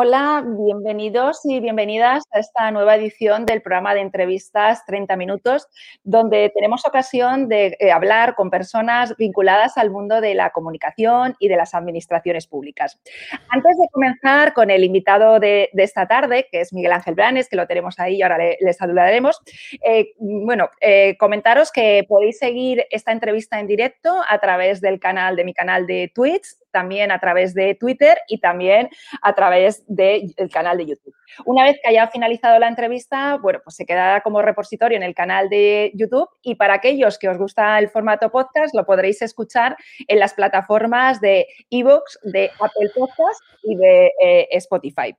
Hola, bienvenidos y bienvenidas a esta nueva edición del programa de entrevistas 30 minutos, donde tenemos ocasión de eh, hablar con personas vinculadas al mundo de la comunicación y de las administraciones públicas. Antes de comenzar con el invitado de, esta tarde, que es Miguel Ángel Blanes, que lo tenemos ahí y ahora le, saludaremos, eh, bueno, eh, comentaros que podéis seguir esta entrevista en directo a través del canal de mi canal de Twitch, también a través de Twitter y también a través del canal de YouTube. Una vez que haya finalizado la entrevista, bueno, pues se quedará como repositorio en el canal de YouTube y para aquellos que os gusta el formato podcast, lo podréis escuchar en las plataformas de iVoox, de Apple Podcast y de eh, Spotify.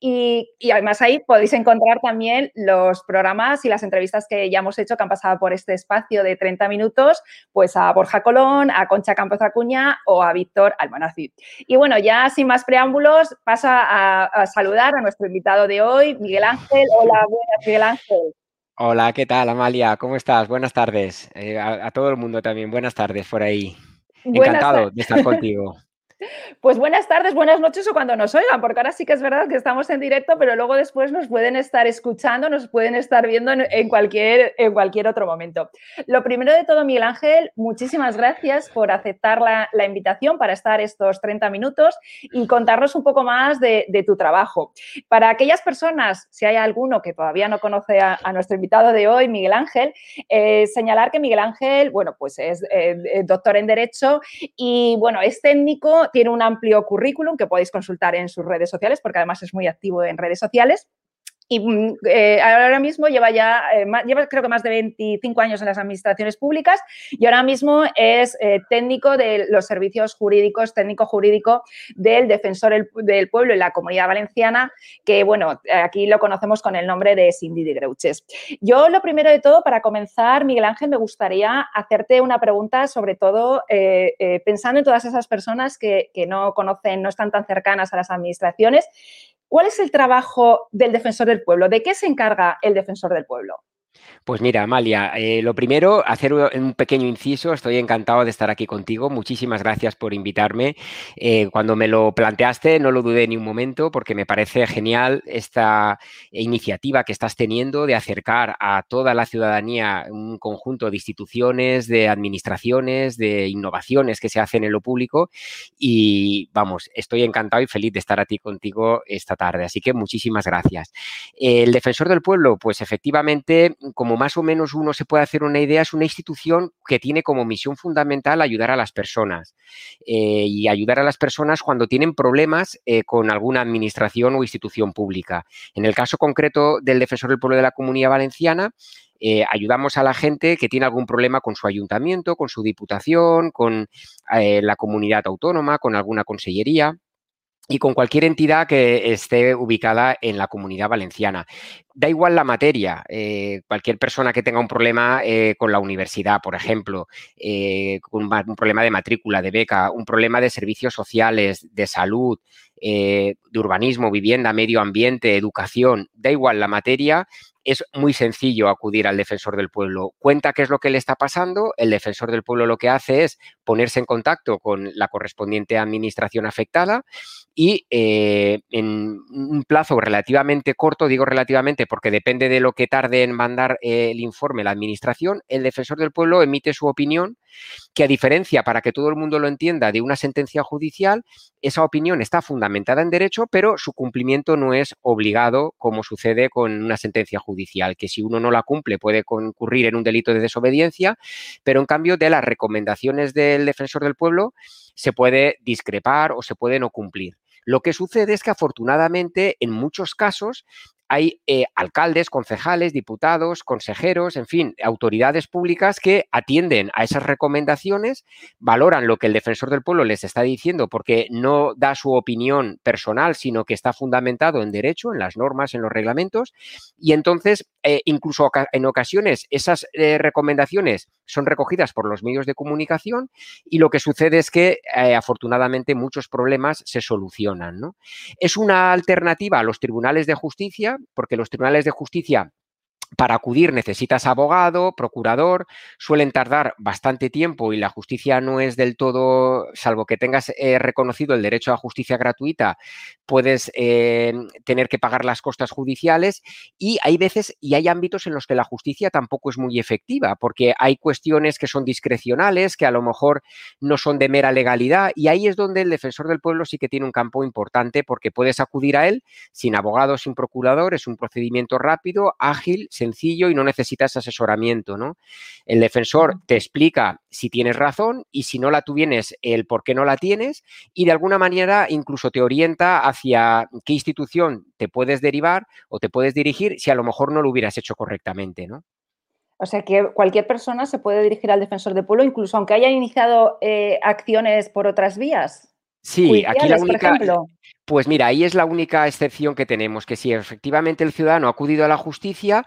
Y, además ahí podéis encontrar también los programas y las entrevistas que ya hemos hecho que han pasado por este espacio de 30 minutos, pues a Borja Colón, a Concha Campos Acuña o a Víctor Almanacid. Y bueno, ya sin más preámbulos, pasa a saludar a nuestro invitado de hoy, Miguel Ángel. Hola, buenas, Miguel Ángel. Hola, ¿qué tal, Amalia? ¿Cómo estás? Buenas tardes. Eh, a, todo el mundo también, buenas tardes por ahí. Encantado de estar contigo. Pues buenas tardes, buenas noches o cuando nos oigan, porque ahora sí que es verdad que estamos en directo, pero luego después nos pueden estar escuchando, nos pueden estar viendo en, cualquier, en cualquier otro momento. Lo primero de todo, Miguel Ángel, muchísimas gracias por aceptar la, invitación para estar estos 30 minutos y contarnos un poco más de, tu trabajo. Para aquellas personas, si hay alguno que todavía no conoce a, nuestro invitado de hoy, Miguel Ángel, eh, señalar que Miguel Ángel, bueno, pues es eh, doctor en Derecho y, bueno, es técnico tiene un amplio currículum que podéis consultar en sus redes sociales, porque además es muy activo en redes sociales. Y mm, eh, ahora mismo lleva ya, eh, creo que más de 25 años en las administraciones públicas y ahora mismo es eh, técnico de los servicios jurídicos, técnico jurídico del defensor del pueblo en la comunidad valenciana, que bueno, aquí lo conocemos con el nombre de Cindy de Greuches. Yo lo primero de todo, para comenzar, Miguel Ángel, me gustaría hacerte una pregunta sobre todo pensando en todas esas personas que, que no conocen, no están tan cercanas a las administraciones ¿Cuál es el trabajo del defensor del pueblo? ¿De qué se encarga el defensor del pueblo? Pues mira, Amalia, eh, lo primero, hacer un pequeño inciso. Estoy encantado de estar aquí contigo. Muchísimas gracias por invitarme. Eh, cuando me lo planteaste, no lo dudé ni un momento porque me parece genial esta iniciativa que estás teniendo de acercar a toda la ciudadanía un conjunto de instituciones, de administraciones, de innovaciones que se hacen en lo público. Y vamos, estoy encantado y feliz de estar aquí contigo esta tarde. Así que muchísimas gracias. El defensor del pueblo, pues efectivamente, como más o menos uno se puede hacer una idea, es una institución que tiene como misión fundamental ayudar a las personas eh, y ayudar a las personas cuando tienen problemas eh, con alguna administración o institución pública. En el caso concreto del Defensor del Pueblo de la Comunidad Valenciana, eh, ayudamos a la gente que tiene algún problema con su ayuntamiento, con su diputación, con la comunidad autónoma, con alguna consellería y con cualquier entidad que esté ubicada en la comunidad valenciana. Da igual la materia, eh, cualquier persona que tenga un problema eh, con la universidad, por ejemplo, eh, un, problema de matrícula, de beca, un problema de servicios sociales, de salud, de urbanismo, vivienda, medio ambiente, educación, da igual la materia, es muy sencillo acudir al defensor del pueblo. Cuenta qué es lo que le está pasando, el defensor del pueblo lo que hace es ponerse en contacto con la correspondiente administración afectada y eh, en un plazo relativamente corto, digo relativamente porque depende de lo que tarde en mandar eh, el informe la administración, el defensor del pueblo emite su opinión que a diferencia, para que todo el mundo lo entienda, de una sentencia judicial, esa opinión está fundamentada en derecho, pero su cumplimiento no es obligado, como sucede con una sentencia judicial, que si uno no la cumple puede concurrir en un delito de desobediencia, pero en cambio de las recomendaciones del defensor del pueblo se puede discrepar o se puede no cumplir. Lo que sucede es que afortunadamente en muchos casos hay eh, alcaldes, concejales, diputados, consejeros, en fin, autoridades públicas que atienden a esas recomendaciones, valoran lo que el defensor del pueblo les está diciendo porque no da su opinión personal, sino que está fundamentado en derecho, en las normas, en los reglamentos, y entonces eh, incluso en ocasiones esas eh, recomendaciones son recogidas por los medios de comunicación y lo que sucede es que afortunadamente muchos problemas se solucionan. Es una alternativa a los tribunales de justicia porque los tribunales de justicia para acudir necesitas abogado, procurador, suelen tardar bastante tiempo y la justicia no es del todo, salvo que tengas eh, reconocido el derecho a justicia gratuita, puedes eh, tener que pagar las costas judiciales y hay veces y hay ámbitos en los que la justicia tampoco es muy efectiva porque hay cuestiones que son discrecionales, que a lo mejor no son de mera legalidad y ahí es donde el defensor del pueblo sí que tiene un campo importante porque puedes acudir a él sin abogado, sin procurador, es un procedimiento rápido, ágil, sencillo y no necesitas asesoramiento, ¿no? El defensor te explica si tienes razón y si no la tienes, el por qué no la tienes y de alguna manera incluso te orienta hacia qué institución te puedes derivar o te puedes dirigir si a lo mejor no lo hubieras hecho correctamente, ¿no? O sea que cualquier persona se puede dirigir al defensor del pueblo, incluso aunque haya iniciado eh, acciones por otras vías. Sí, aquí la única. Pues mira, ahí es la única excepción que tenemos, que si efectivamente el ciudadano ha acudido a la justicia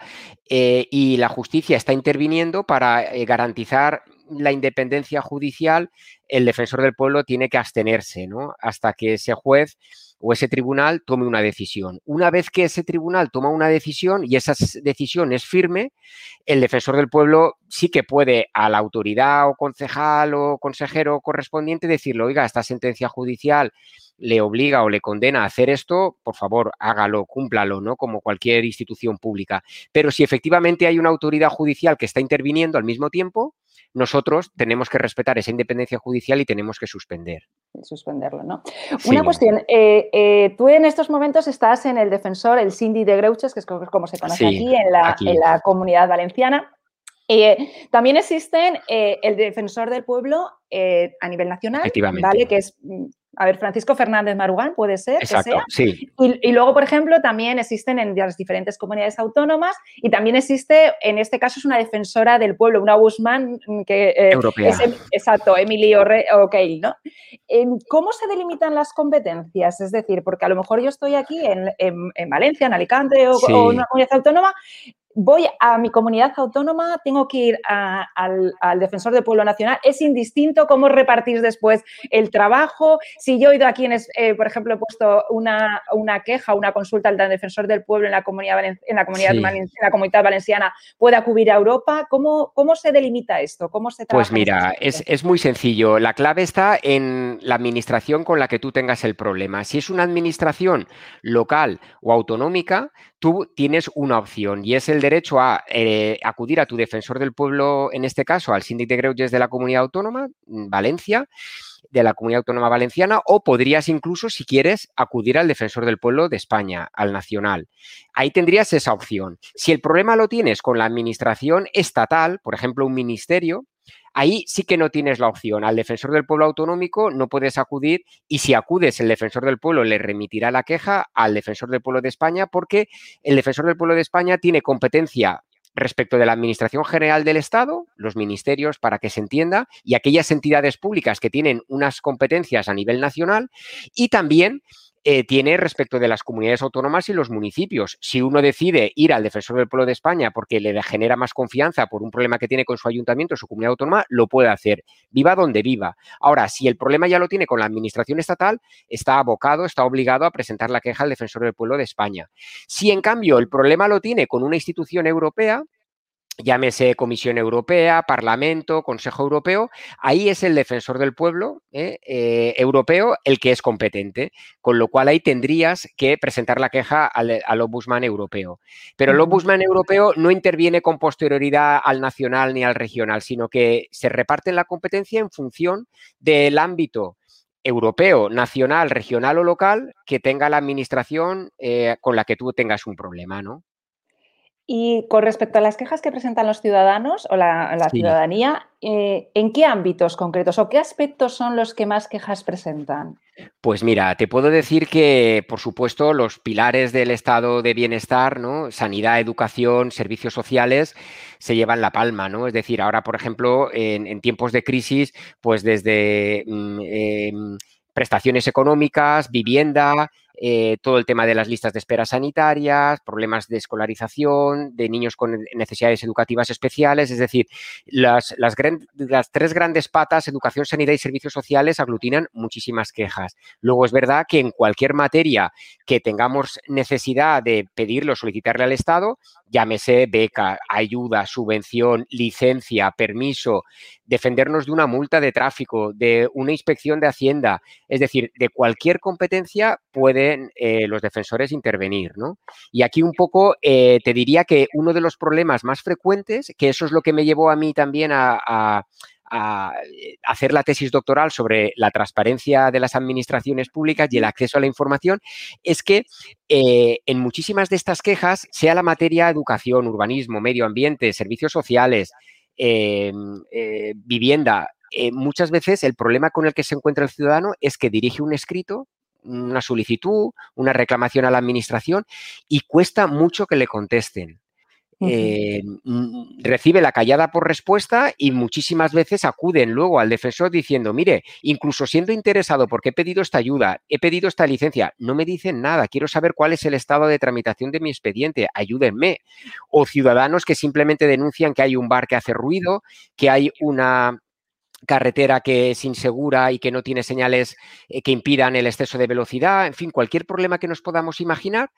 eh, y la justicia está interviniendo para eh, garantizar la independencia judicial, el defensor del pueblo tiene que abstenerse, ¿no? Hasta que ese juez o ese tribunal tome una decisión. Una vez que ese tribunal toma una decisión y esa decisión es firme, el defensor del pueblo sí que puede a la autoridad o concejal o consejero correspondiente decirle, oiga, esta sentencia judicial le obliga o le condena a hacer esto, por favor, hágalo, cúmplalo, ¿no? Como cualquier institución pública. Pero si efectivamente hay una autoridad judicial que está interviniendo al mismo tiempo, nosotros tenemos que respetar esa independencia judicial y tenemos que suspender. Suspenderlo, ¿no? Una cuestión, eh, eh, tú en estos momentos estás en el defensor, el Cindy de Greuches, que es como se conoce aquí, en la, en la comunidad valenciana. Eh, también existen el defensor del pueblo a nivel nacional, ¿vale? Que es mm, a ver, Francisco Fernández Marugán puede ser. Exacto, sí. Y, luego, por ejemplo, también existen en las diferentes comunidades autónomas y también existe, en este caso, es una defensora del pueblo, una Guzmán que eh, Europea. es, em, exacto, Emily O'Kale, ¿no? ¿Cómo se delimitan las competencias? Es decir, porque a lo mejor yo estoy aquí en, Valencia, en Alicante o, o, en una comunidad autónoma voy a mi comunidad autónoma, tengo que ir al, defensor del pueblo nacional. Es indistinto cómo repartís después el trabajo. Si yo he ido aquí, en, eh, por ejemplo, he puesto una, una, queja, una consulta al defensor del pueblo en la comunidad, en la comunidad, la comunidad valenciana, puede acudir a Europa. ¿Cómo, cómo se delimita esto? ¿Cómo se pues mira, es, es muy sencillo. La clave está en la administración con la que tú tengas el problema. Si es una administración local o autonómica, tú tienes una opción y es el derecho a eh, acudir a tu defensor del pueblo, en este caso al síndic de Greuges de la comunidad autónoma, mm, Valencia, de la comunidad autónoma valenciana, o podrías incluso, si quieres, acudir al defensor del pueblo de España, al nacional. Ahí tendrías esa opción. Si el problema lo tienes con la administración estatal, por ejemplo, un ministerio, Ahí sí que no tienes la opción. Al defensor del pueblo autonómico no puedes acudir y si acudes, el defensor del pueblo le remitirá la queja al defensor del pueblo de España porque el defensor del pueblo de España tiene competencia respecto de la Administración General del Estado, los ministerios, para que se entienda, y aquellas entidades públicas que tienen unas competencias a nivel nacional, y también eh, tiene respecto de las comunidades autónomas y los municipios. Si uno decide ir al defensor del pueblo de España porque le genera más confianza por un problema que tiene con su ayuntamiento o su comunidad autónoma, lo puede hacer, viva donde viva. Ahora, si el problema ya lo tiene con la administración estatal, está abocado, está obligado a presentar la queja al defensor del pueblo de España. Si en cambio el problema lo tiene con una institución europea, llámese Comisión Europea, Parlamento, Consejo Europeo, ahí es el defensor del pueblo ¿eh? Eh, europeo el que es competente, con lo cual ahí tendrías que presentar la queja al, al Ombudsman europeo. Pero el Ombudsman europeo no interviene con posterioridad al nacional ni al regional, sino que se reparte la competencia en función del ámbito europeo, nacional, regional o local que tenga la administración eh, con la que tú tengas un problema, ¿no? Y con respecto a las quejas que presentan los ciudadanos o la, ciudadanía, eh, ¿en qué ámbitos concretos o qué aspectos son los que más quejas presentan? Pues mira, te puedo decir que, por supuesto, los pilares del estado de bienestar, ¿no? Sanidad, educación, servicios sociales, se llevan la palma, ¿no? Es decir, ahora, por ejemplo, en, tiempos de crisis, pues desde mm, em, prestaciones económicas, vivienda, eh, todo el tema de las listas de espera sanitarias, problemas de escolarización, de niños con necesidades educativas especiales, es decir, las, las, las tres grandes patas, educación, sanidad y servicios sociales, aglutinan muchísimas quejas. Luego es verdad que en cualquier materia que tengamos necesidad de pedirlo, solicitarle al Estado, llámese beca, ayuda, subvención, licencia, permiso, defendernos de una multa de tráfico, de una inspección de Hacienda, es decir, de cualquier competencia pueden eh, los defensores intervenir, ¿no? Y aquí un poco eh, te diría que uno de los problemas más frecuentes, que eso es lo que me llevó a mí también a a eh, hacer la tesis doctoral sobre la transparencia de las administraciones públicas y el acceso a la información, es que eh, en muchísimas de estas quejas, sea la materia educación, urbanismo, medio ambiente, servicios sociales, eh, vivienda, muchas veces el problema con el que se encuentra el ciudadano es que dirige un escrito una solicitud, una reclamación a la administración y cuesta mucho que le contesten. Eh, mm, recibe la callada por respuesta y muchísimas veces acuden luego al defensor diciendo, mire, incluso siendo interesado porque he pedido esta ayuda, he pedido esta licencia, no me dicen nada, quiero saber cuál es el estado de tramitación de mi expediente, ayúdenme. O ciudadanos que simplemente denuncian que hay un bar que hace ruido, que hay una carretera que es insegura y que no tiene señales eh, que impidan el exceso de velocidad, en fin, cualquier problema que nos podamos imaginar,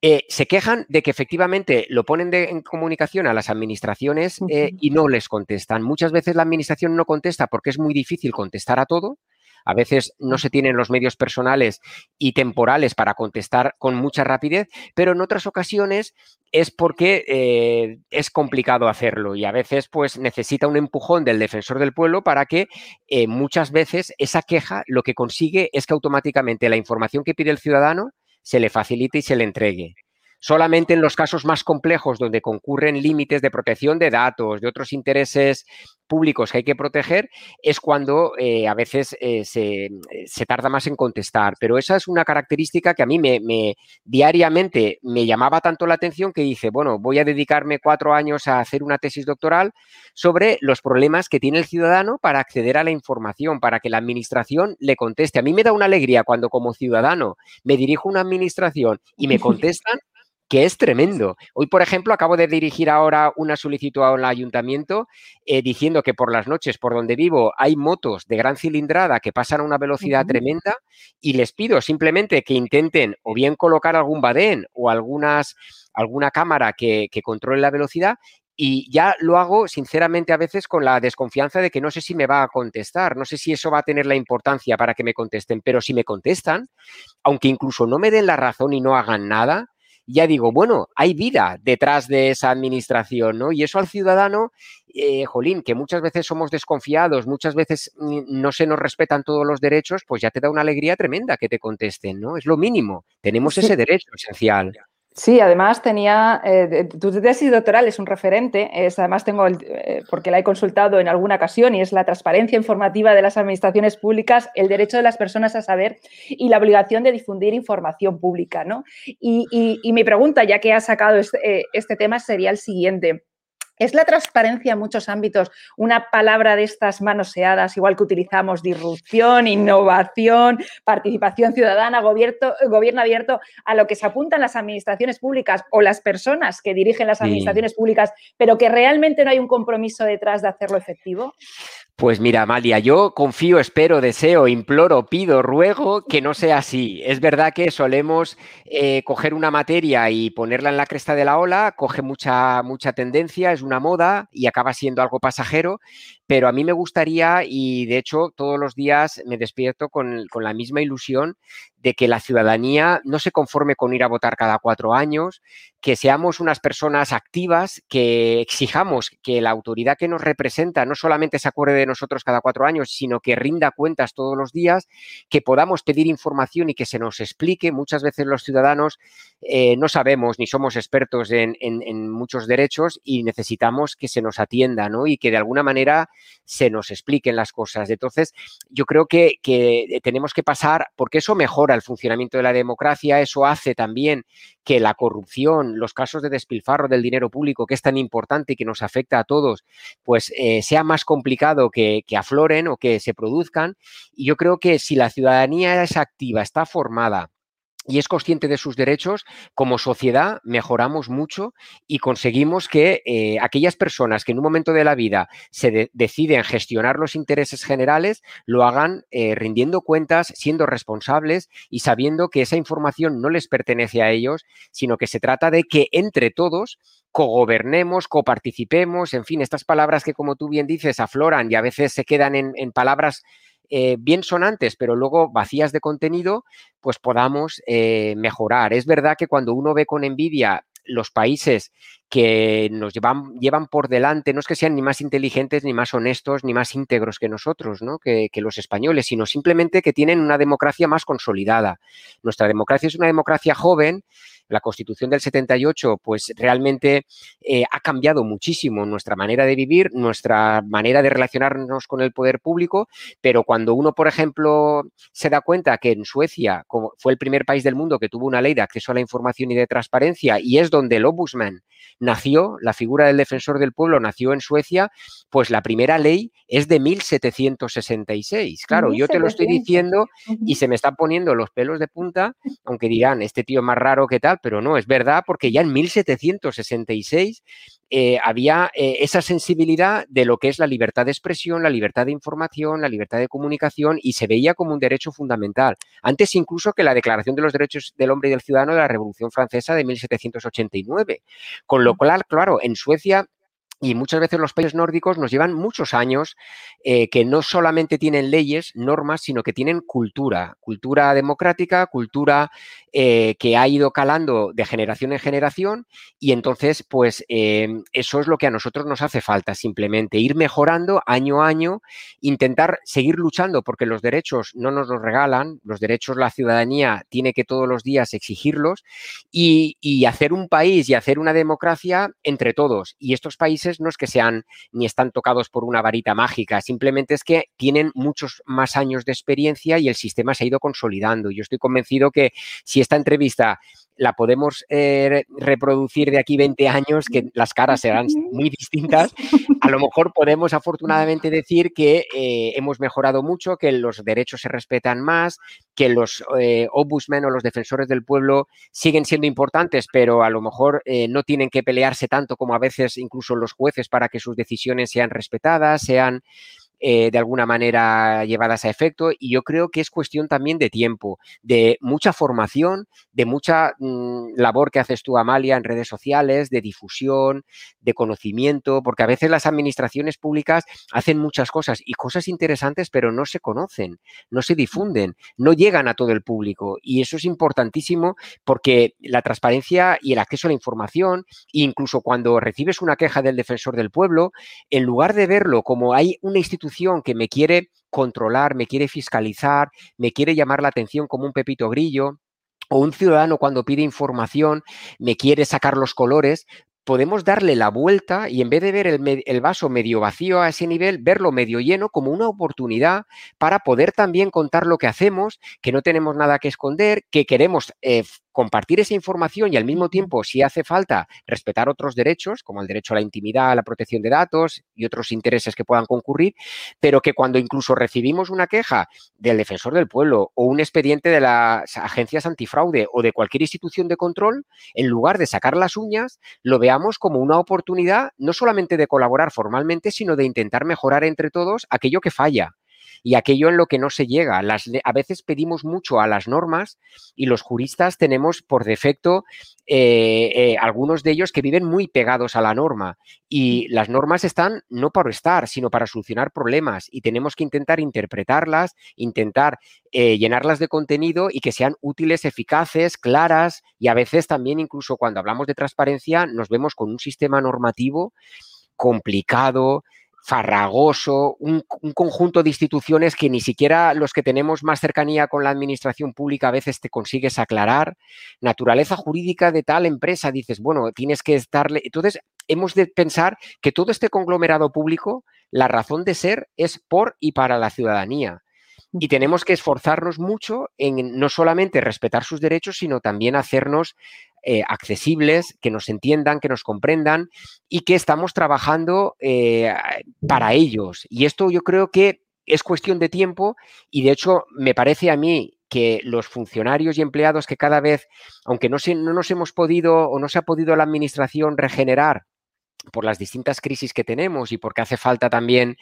eh, se quejan de que efectivamente lo ponen en comunicación a las administraciones eh, y no les contestan. Muchas veces la administración no contesta porque es muy difícil contestar a todo a veces no se tienen los medios personales y temporales para contestar con mucha rapidez, pero en otras ocasiones es porque eh, es complicado hacerlo y a veces pues necesita un empujón del defensor del pueblo para que eh, muchas veces esa queja lo que consigue es que automáticamente la información que pide el ciudadano se le facilite y se le entregue. Solamente en los casos más complejos donde concurren límites de protección de datos, de otros intereses públicos que hay que proteger, es cuando eh, a veces eh, se, tarda más en contestar. Pero esa es una característica que a mí me, diariamente me llamaba tanto la atención que dije, bueno, voy a dedicarme cuatro años a hacer una tesis doctoral sobre los problemas que tiene el ciudadano para acceder a la información, para que la administración le conteste. A mí me da una alegría cuando como ciudadano me dirijo a una administración y me contestan que es tremendo. Hoy, por ejemplo, acabo de dirigir ahora una solicitud al ayuntamiento eh, diciendo que por las noches por donde vivo hay motos de gran cilindrada que pasan a una velocidad tremenda y les pido simplemente que intenten o bien colocar algún badén o algunas, alguna cámara que, que controle la velocidad y ya lo hago sinceramente a veces con la desconfianza de que no sé si me va a contestar, no sé si eso va a tener la importancia para que me contesten, pero si me contestan, aunque incluso no me den la razón y no hagan nada, ya digo, bueno, hay vida detrás de esa administración, ¿no? Y eso al ciudadano, eh, jolín, que muchas veces somos desconfiados, muchas veces no se nos respetan todos los derechos, pues ya te da una alegría tremenda que te contesten, ¿no? Es lo mínimo, tenemos ese derecho esencial. Sí, además tenía, eh, tu tesis doctoral es un referente, es, además tengo, eh, porque la he consultado en alguna ocasión, y es la transparencia informativa de las administraciones públicas, el derecho de las personas a saber y la obligación de difundir información pública. ¿no? Y, mi pregunta, ya que has sacado este, eh, este tema, sería el siguiente. ¿Es la transparencia en muchos ámbitos una palabra de estas manoseadas, igual que utilizamos disrupción, innovación, participación ciudadana, gobierno, abierto, a lo que se apuntan las administraciones públicas o las personas que dirigen las administraciones públicas, pero que realmente no hay un compromiso detrás de hacerlo efectivo? Pues mira, Amalia, yo confío, espero, deseo, imploro, pido, ruego que no sea así. Es verdad que solemos eh, coger una materia y ponerla en la cresta de la ola, coge mucha, mucha tendencia, es una moda y acaba siendo algo pasajero, pero a mí me gustaría, y de hecho todos los días me despierto con, con la misma ilusión de que la ciudadanía no se conforme con ir a votar cada cuatro años, que seamos unas personas activas, que exijamos que la autoridad que nos representa no solamente se acuerde de nosotros cada cuatro años, sino que rinda cuentas todos los días, que podamos pedir información y que se nos explique. Muchas veces los ciudadanos eh, no sabemos ni somos expertos en, muchos derechos y necesitamos que se nos atienda ¿no? y que de alguna manera se nos expliquen las cosas. Entonces, yo creo que, que tenemos que pasar, porque eso mejora el funcionamiento de la democracia, eso hace también que la corrupción, los casos de despilfarro del dinero público, que es tan importante y que nos afecta a todos, pues eh, sea más complicado que, que afloren o que se produzcan. Y yo creo que si la ciudadanía es activa, está formada, y es consciente de sus derechos, como sociedad mejoramos mucho y conseguimos que eh, aquellas personas que en un momento de la vida se deciden gestionar los intereses generales, lo hagan eh, rindiendo cuentas, siendo responsables y sabiendo que esa información no les pertenece a ellos, sino que se trata de que entre todos cogobernemos, coparticipemos, en fin, estas palabras que como tú bien dices afloran y a veces se quedan en, en palabras eh, bien sonantes, pero luego vacías de contenido, pues podamos eh, mejorar. Es verdad que cuando uno ve con envidia los países que nos llevan, llevan por delante, no es que sean ni más inteligentes, ni más honestos, ni más íntegros que nosotros, ¿no? que, que, los españoles, sino simplemente que tienen una democracia más consolidada. Nuestra democracia es una democracia joven la Constitución del 78, pues realmente eh, ha cambiado muchísimo nuestra manera de vivir, nuestra manera de relacionarnos con el poder público, pero cuando uno, por ejemplo, se da cuenta que en Suecia como fue el primer país del mundo que tuvo una ley de acceso a la información y de transparencia y es donde el Ombudsman nació, la figura del defensor del pueblo nació en Suecia, pues la primera ley es de 1766. Claro, yo te lo estoy diciendo y se me están poniendo los pelos de punta, aunque dirán, este tío más raro que tal, pero no, es verdad porque ya en 1766 eh, había eh, esa sensibilidad de lo que es la libertad de expresión, la libertad de información, la libertad de comunicación y se veía como un derecho fundamental. Antes incluso que la Declaración de los Derechos del Hombre y del Ciudadano de la Revolución Francesa de 1789. Con lo cual, claro, en Suecia y muchas veces los países nórdicos nos llevan muchos años eh, que no solamente tienen leyes, normas, sino que tienen cultura, cultura democrática, cultura eh, que ha ido calando de generación en generación y entonces pues eh, eso es lo que a nosotros nos hace falta simplemente, ir mejorando año a año, intentar seguir luchando porque los derechos no nos los regalan, los derechos la ciudadanía tiene que todos los días exigirlos y hacer un país y hacer una democracia entre todos y estos países no es que sean ni están tocados por una varita mágica, simplemente es que tienen muchos más años de experiencia y el sistema se ha ido consolidando. Yo estoy convencido que si esta entrevista la podemos eh, reproducir de aquí 20 años, que las caras serán muy distintas, a lo mejor podemos afortunadamente decir que eh, hemos mejorado mucho, que los derechos se respetan más, que los eh, ombudsmen o los defensores del pueblo siguen siendo importantes, pero a lo mejor eh, no tienen que pelearse tanto como a veces incluso los jueces para que sus decisiones sean respetadas, sean eh, de alguna manera llevadas a efecto y yo creo que es cuestión también de tiempo, de mucha formación, de mucha mm, labor que haces tú, Amalia, en redes sociales, de difusión, de conocimiento, porque a veces las administraciones públicas hacen muchas cosas y cosas interesantes, pero no se conocen, no se difunden, no llegan a todo el público y eso es importantísimo porque la transparencia y el acceso a la información, incluso cuando recibes una queja del defensor del pueblo, en lugar de verlo como hay una institución que me quiere controlar, me quiere fiscalizar, me quiere llamar la atención como un pepito grillo, o un ciudadano cuando pide información me quiere sacar los colores, podemos darle la vuelta y en vez de ver el, vaso medio vacío a ese nivel, verlo medio lleno como una oportunidad para poder también contar lo que hacemos, que no tenemos nada que esconder, que queremos eh, compartir esa información y al mismo tiempo, si hace falta, respetar otros derechos, como el derecho a la intimidad, a la protección de datos y otros intereses que puedan concurrir, pero que cuando incluso recibimos una queja del defensor del pueblo o un expediente de las agencias antifraude o de cualquier institución de control, en lugar de sacar las uñas, lo veamos como una oportunidad no solamente de colaborar formalmente, sino de intentar mejorar entre todos aquello que falla y aquello en lo que no se llega. Las, a veces pedimos mucho a las normas y los juristas tenemos por defecto eh, eh, algunos de ellos que viven muy pegados a la norma y las normas están no para estar, sino para solucionar problemas y tenemos que intentar interpretarlas, intentar eh, llenarlas de contenido y que sean útiles, eficaces, claras y a veces también incluso cuando hablamos de transparencia nos vemos con un sistema normativo complicado, farragoso, un, conjunto de instituciones que ni siquiera los que tenemos más cercanía con la administración pública a veces te consigues aclarar. Naturaleza jurídica de tal empresa, dices, bueno, tienes que estarle. Entonces, hemos de pensar que todo este conglomerado público, la razón de ser es por y para la ciudadanía. Y tenemos que esforzarnos mucho en no solamente respetar sus derechos, sino también hacernos eh, accesibles, que nos entiendan, que nos comprendan y que estamos trabajando eh, para ellos. Y esto yo creo que es cuestión de tiempo y de hecho me parece a mí que los funcionarios y empleados que cada vez, aunque no, se, no nos hemos podido o no se ha podido la administración regenerar por las distintas crisis que tenemos y porque hace falta también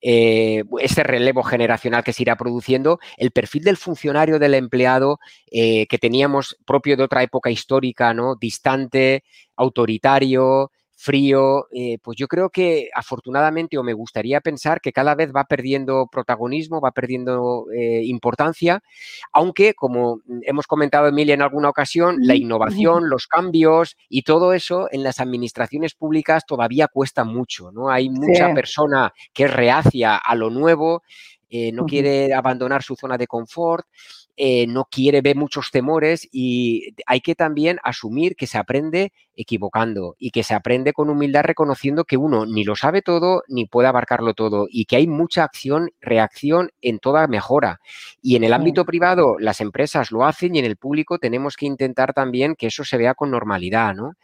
eh, ese relevo generacional que se irá produciendo, el perfil del funcionario, del empleado eh, que teníamos propio de otra época histórica, ¿no? Distante, autoritario, frío, eh, pues yo creo que afortunadamente o me gustaría pensar que cada vez va perdiendo protagonismo, va perdiendo eh, importancia, aunque como hemos comentado Emilia en alguna ocasión, la innovación, los cambios y todo eso en las administraciones públicas todavía cuesta mucho, ¿no? Hay mucha persona que es reacia a lo nuevo, eh, no quiere abandonar su zona de confort. Eh, no quiere ver muchos temores y hay que también asumir que se aprende equivocando y que se aprende con humildad reconociendo que uno ni lo sabe todo ni puede abarcarlo todo y que hay mucha acción, reacción en toda mejora. Y en el ámbito privado las empresas lo hacen y en el público tenemos que intentar también que eso se vea con normalidad, ¿no?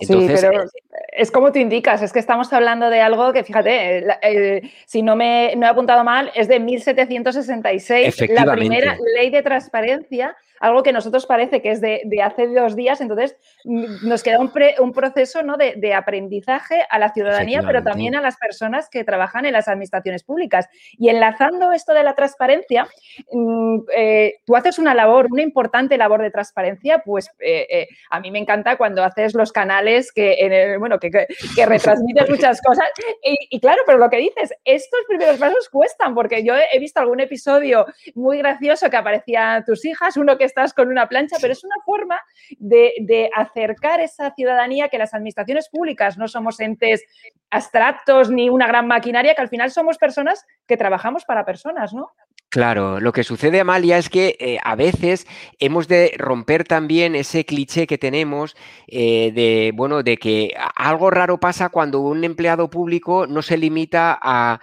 Entonces, sí, pero eh, es como tú indicas, es que estamos hablando de algo que, fíjate, eh, eh, si no me no he apuntado mal, es de 1766, la primera ley de transparencia algo que nosotros parece que es de, hace dos días, entonces mm, nos queda un, un proceso ¿no? de, aprendizaje a la ciudadanía, pero también a las personas que trabajan en las administraciones públicas. Y enlazando esto de la transparencia, mm, eh, tú haces una labor, una importante labor de transparencia, pues eh, eh, a mí me encanta cuando haces los canales que, en bueno, que, que, retransmites muchas cosas. Y, y, claro, pero lo que dices, estos primeros pasos cuestan, porque yo he visto algún episodio muy gracioso que aparecían tus hijas, uno que estás con una plancha, pero es una forma de, acercar esa ciudadanía que las administraciones públicas no somos entes abstractos ni una gran maquinaria, que al final somos personas que trabajamos para personas, ¿no? Claro, lo que sucede, Amalia, es que eh, a veces hemos de romper también ese cliché que tenemos eh, de, bueno, de que algo raro pasa cuando un empleado público no se limita a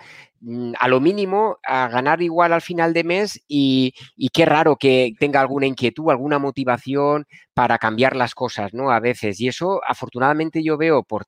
a lo mínimo a ganar igual al final de mes y, qué raro que tenga alguna inquietud, alguna motivación para cambiar las cosas, ¿no? A veces. Y eso, afortunadamente, yo veo por,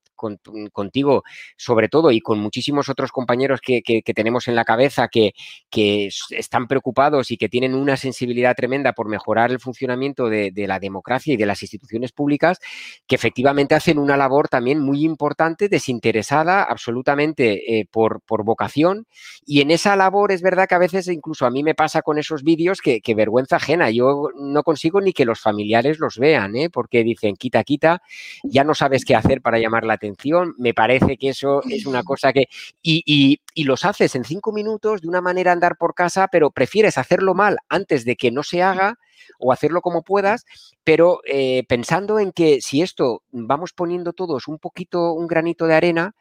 contigo, sobre todo, y con muchísimos otros compañeros que, tenemos en la cabeza que, que, están preocupados y que tienen una sensibilidad tremenda por mejorar el funcionamiento de, la democracia y de las instituciones públicas, que efectivamente hacen una labor también muy importante, desinteresada, absolutamente eh, por, por vocación. Y en esa labor es verdad que a veces incluso a mí me pasa con esos vídeos que, que vergüenza ajena. Yo no consigo ni que los familiares los vean, ¿eh? porque dicen, quita, quita, ya no sabes qué hacer para llamar la atención. Me parece que eso es una cosa que... Y, los haces en cinco minutos de una manera andar por casa, pero prefieres hacerlo mal antes de que no se haga o hacerlo como puedas, pero eh, pensando en que si esto vamos poniendo todos un poquito, un granito de arena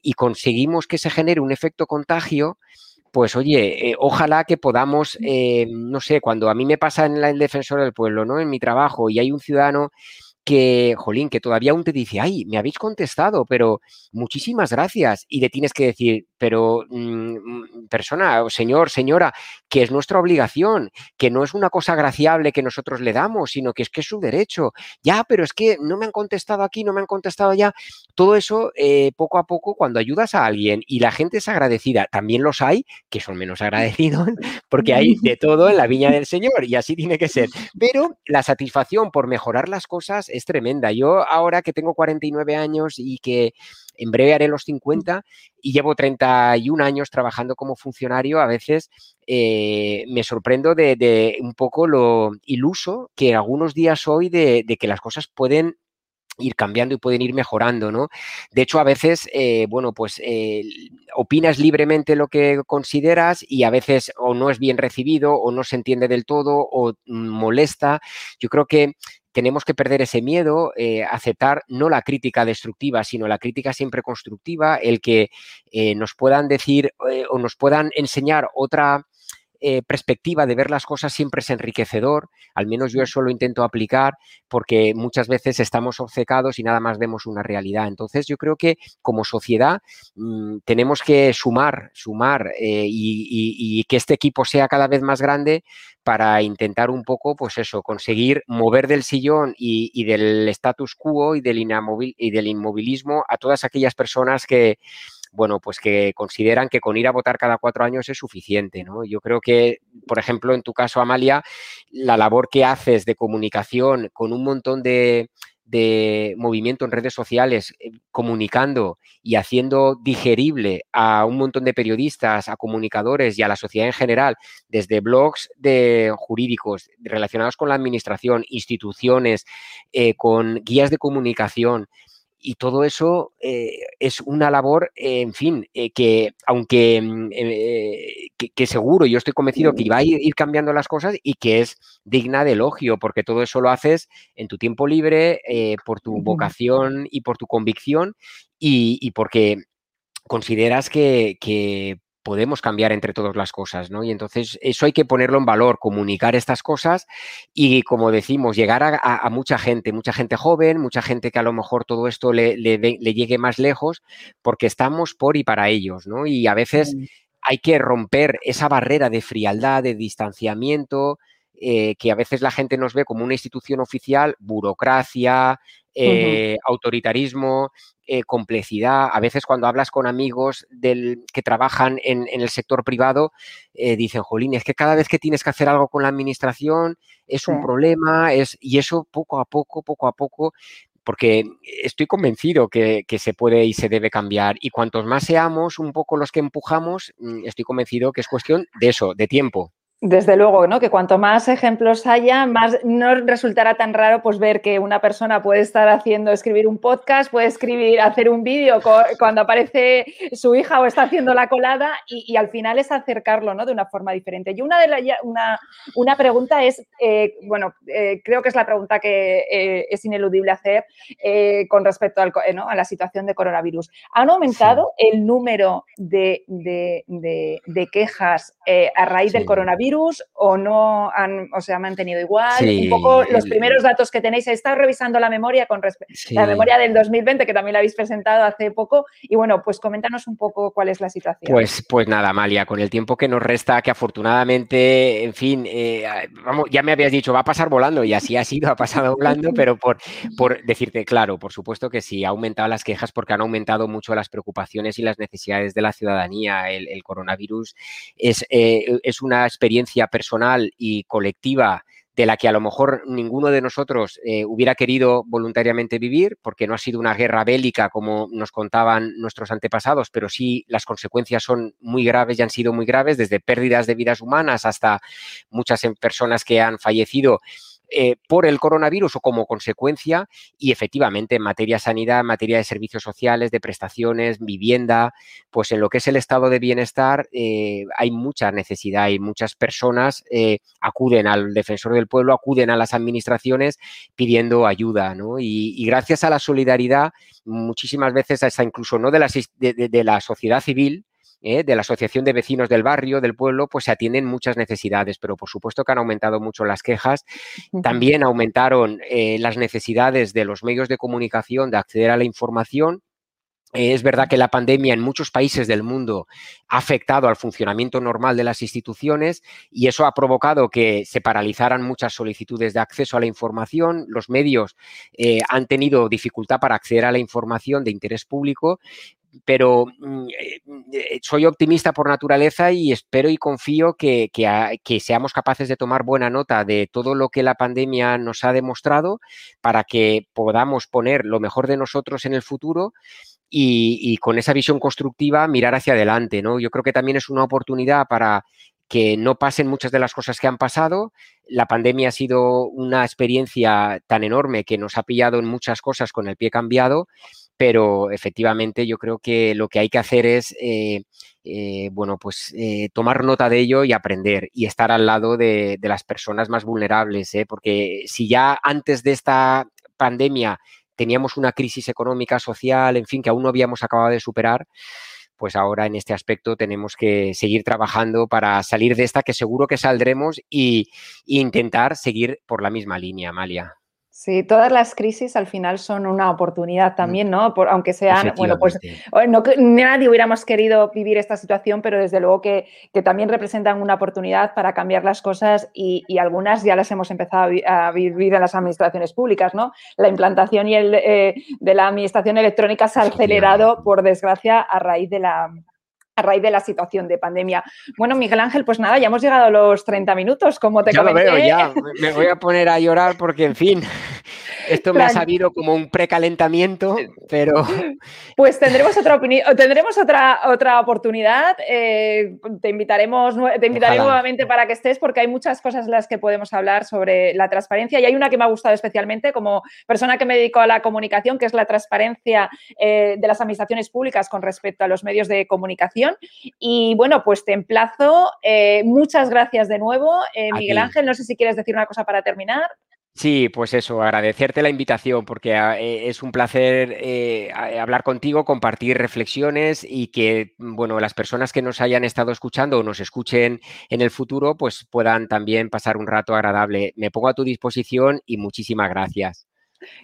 y conseguimos que se genere un efecto contagio, pues oye, eh, ojalá que podamos, eh, no sé, cuando a mí me pasa en el defensor del pueblo, ¿no? En mi trabajo y hay un ciudadano que, jolín, que todavía aún te dice, ay, me habéis contestado, pero muchísimas gracias. Y le tienes que decir, pero mm, mm, persona, señor, señora, que es nuestra obligación, que no es una cosa graciable que nosotros le damos, sino que es que es su derecho. Ya, pero es que no me han contestado aquí, no me han contestado allá. Todo eso, eh, poco a poco, cuando ayudas a alguien y la gente es agradecida, también los hay que son menos agradecidos, porque hay de todo en la viña del Señor y así tiene que ser. Pero la satisfacción por mejorar las cosas es tremenda. Yo ahora que tengo 49 años y que en breve haré los 50 y llevo 31 años trabajando como funcionario, a veces eh, me sorprendo de, un poco lo iluso que algunos días soy de, que las cosas pueden ir cambiando y pueden ir mejorando, ¿no? De hecho, a veces, eh, bueno, pues eh, opinas libremente lo que consideras y a veces o no es bien recibido o no se entiende del todo o molesta. Yo creo que tenemos que perder ese miedo, eh, aceptar no la crítica destructiva, sino la crítica siempre constructiva, el que eh, nos puedan decir eh, o nos puedan enseñar otra perspectiva de ver las cosas siempre es enriquecedor, al menos yo eso lo intento aplicar porque muchas veces estamos obcecados y nada más vemos una realidad. Entonces yo creo que como sociedad mm, tenemos que sumar, sumar y que este equipo sea cada vez más grande para intentar un poco, pues eso, conseguir mover del sillón y, del status quo y del, y del inmovilismo a todas aquellas personas que, bueno, pues que consideran que con ir a votar cada cuatro años es suficiente, ¿no? Yo creo que, por ejemplo, en tu caso, Amalia, la labor que haces de comunicación con un montón de, de movimiento en redes sociales, eh, comunicando y haciendo digerible a un montón de periodistas, a comunicadores y a la sociedad en general, desde blogs de jurídicos relacionados con la administración, instituciones, eh, con guías de comunicación, y todo eso eh, es una labor, en fin, eh, que aunque mm, eh, que, seguro, yo estoy convencido que va a ir, cambiando las cosas y que es digna de elogio, porque todo eso lo haces en tu tiempo libre, por tu vocación y por tu convicción y, porque consideras que, que podemos cambiar entre todas las cosas, ¿no? Y entonces eso hay que ponerlo en valor, comunicar estas cosas y, como decimos, llegar a, mucha gente, mucha gente joven, mucha gente que a lo mejor todo esto le, llegue más lejos, porque estamos por y para ellos, ¿no? Y a veces hay que romper esa barrera de frialdad, de distanciamiento, eh, que a veces la gente nos ve como una institución oficial, burocracia, eh, autoritarismo, eh, complejidad. A veces cuando hablas con amigos del, que trabajan en, el sector privado, dicen, Jolín, es que cada vez que tienes que hacer algo con la administración es un problema, es, y eso poco a poco, poco a poco, porque estoy convencido que, que, se puede y se debe cambiar. Y cuantos más seamos un poco los que empujamos, mm, estoy convencido que es cuestión de eso, de tiempo. Desde luego, ¿no? Que cuanto más ejemplos haya, más no resultará tan raro pues ver que una persona puede estar haciendo escribir un podcast, puede escribir, hacer un vídeo cuando aparece su hija o está haciendo la colada y, al final es acercarlo, ¿no? De una forma diferente. Y una de la, una, una pregunta es, eh, bueno, eh, creo que es la pregunta que eh, es ineludible hacer con respecto al, a la situación de coronavirus. ¿Han aumentado el número de, de, quejas a raíz del coronavirus? O no han, o se ha mantenido igual? un poco los primeros datos que tenéis. He estado revisando la memoria con respecto la memoria del 2020, que también la habéis presentado hace poco. Y bueno, pues coméntanos un poco cuál es la situación. Pues, pues nada, Amalia, con el tiempo que nos resta, que afortunadamente, en fin, eh, vamos, ya me habías dicho, va a pasar volando, y así ha sido, ha pasado volando, pero por, por decirte, claro, por supuesto que sí, ha aumentado las quejas porque han aumentado mucho las preocupaciones y las necesidades de la ciudadanía. El, coronavirus es, eh, es una experiencia personal y colectiva de la que a lo mejor ninguno de nosotros eh, hubiera querido voluntariamente vivir, porque no ha sido una guerra bélica como nos contaban nuestros antepasados, pero sí las consecuencias son muy graves y han sido muy graves, desde pérdidas de vidas humanas hasta muchas personas que han fallecido eh, por el coronavirus o como consecuencia y efectivamente en materia de sanidad, en materia de servicios sociales, de prestaciones, vivienda, pues en lo que es el estado de bienestar eh, hay mucha necesidad y muchas personas eh, acuden al defensor del pueblo, acuden a las administraciones pidiendo ayuda, ¿no? Y, gracias a la solidaridad, muchísimas veces hasta incluso no de de la sociedad civil, ¿eh? de la Asociación de Vecinos del Barrio, del pueblo, pues se atienden muchas necesidades, pero por supuesto que han aumentado mucho las quejas. También aumentaron eh, las necesidades de los medios de comunicación de acceder a la información es verdad que la pandemia en muchos países del mundo ha afectado al funcionamiento normal de las instituciones y eso ha provocado que se paralizaran muchas solicitudes de acceso a la información. Los medios eh, han tenido dificultad para acceder a la información de interés público pero mm, eh, eh, soy optimista por naturaleza y espero y confío que, seamos capaces de tomar buena nota de todo lo que la pandemia nos ha demostrado para que podamos poner lo mejor de nosotros en el futuro y, con esa visión constructiva mirar hacia adelante. ¿no? Yo creo que también es una oportunidad para que no pasen muchas de las cosas que han pasado. La pandemia ha sido una experiencia tan enorme que nos ha pillado en muchas cosas con el pie cambiado pero efectivamente yo creo que lo que hay que hacer es, eh, eh, bueno, pues eh, tomar nota de ello y aprender y estar al lado de, las personas más vulnerables, porque si ya antes de esta pandemia teníamos una crisis económica, social, en fin, que aún no habíamos acabado de superar, pues ahora en este aspecto tenemos que seguir trabajando para salir de esta, que seguro que saldremos y, intentar seguir por la misma línea, Amalia. Sí, todas las crisis al final son una oportunidad mm. también, ¿no? Por, aunque sean, bueno, pues no, nadie hubiéramos querido vivir esta situación, pero desde luego que, también representan una oportunidad para cambiar las cosas y, algunas ya las hemos empezado a, vivir en las administraciones públicas, ¿no? La implantación y el, eh, de la administración electrónica se ha acelerado, por desgracia, a raíz de la, a raíz de la situación de pandemia. Bueno, Miguel Ángel, pues nada, ya hemos llegado a los 30 minutos, como te ya Lo veo, ya, me voy a poner a llorar porque, en fin, esto me ha sabido como un precalentamiento, pero... Pues tendremos otra tendremos otra, otra oportunidad. Eh, te invitaremos, te invitaré nuevamente para que estés porque hay muchas cosas las que podemos hablar sobre la transparencia y hay una que me ha gustado especialmente como persona que me dedico a la comunicación, que es la transparencia eh, de las administraciones públicas con respecto a los medios de comunicación. Y bueno, pues te emplazo. Eh, muchas gracias de nuevo. Miguel Ángel, no sé si quieres decir una cosa para terminar. Sí, pues eso, agradecerte la invitación porque ah, eh, es un placer eh, hablar contigo, compartir reflexiones y que, bueno, las personas que nos hayan estado escuchando o nos escuchen en el futuro, pues puedan también pasar un rato agradable. Me pongo a tu disposición y muchísimas gracias.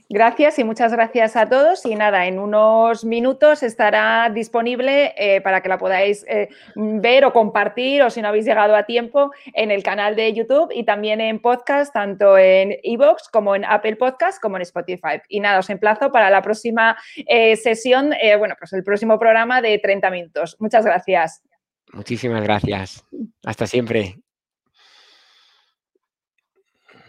Gracias y muchas gracias a todos. Y nada, en unos minutos estará disponible eh, para que la podáis eh, ver o compartir o si no habéis llegado a tiempo en el canal de YouTube y también en podcast, tanto en Evox como en Apple Podcast como en Spotify. Y nada, os emplazo para la próxima eh, sesión, bueno, pues el próximo programa de 30 minutos. Muchas gracias. Muchísimas gracias. Hasta siempre.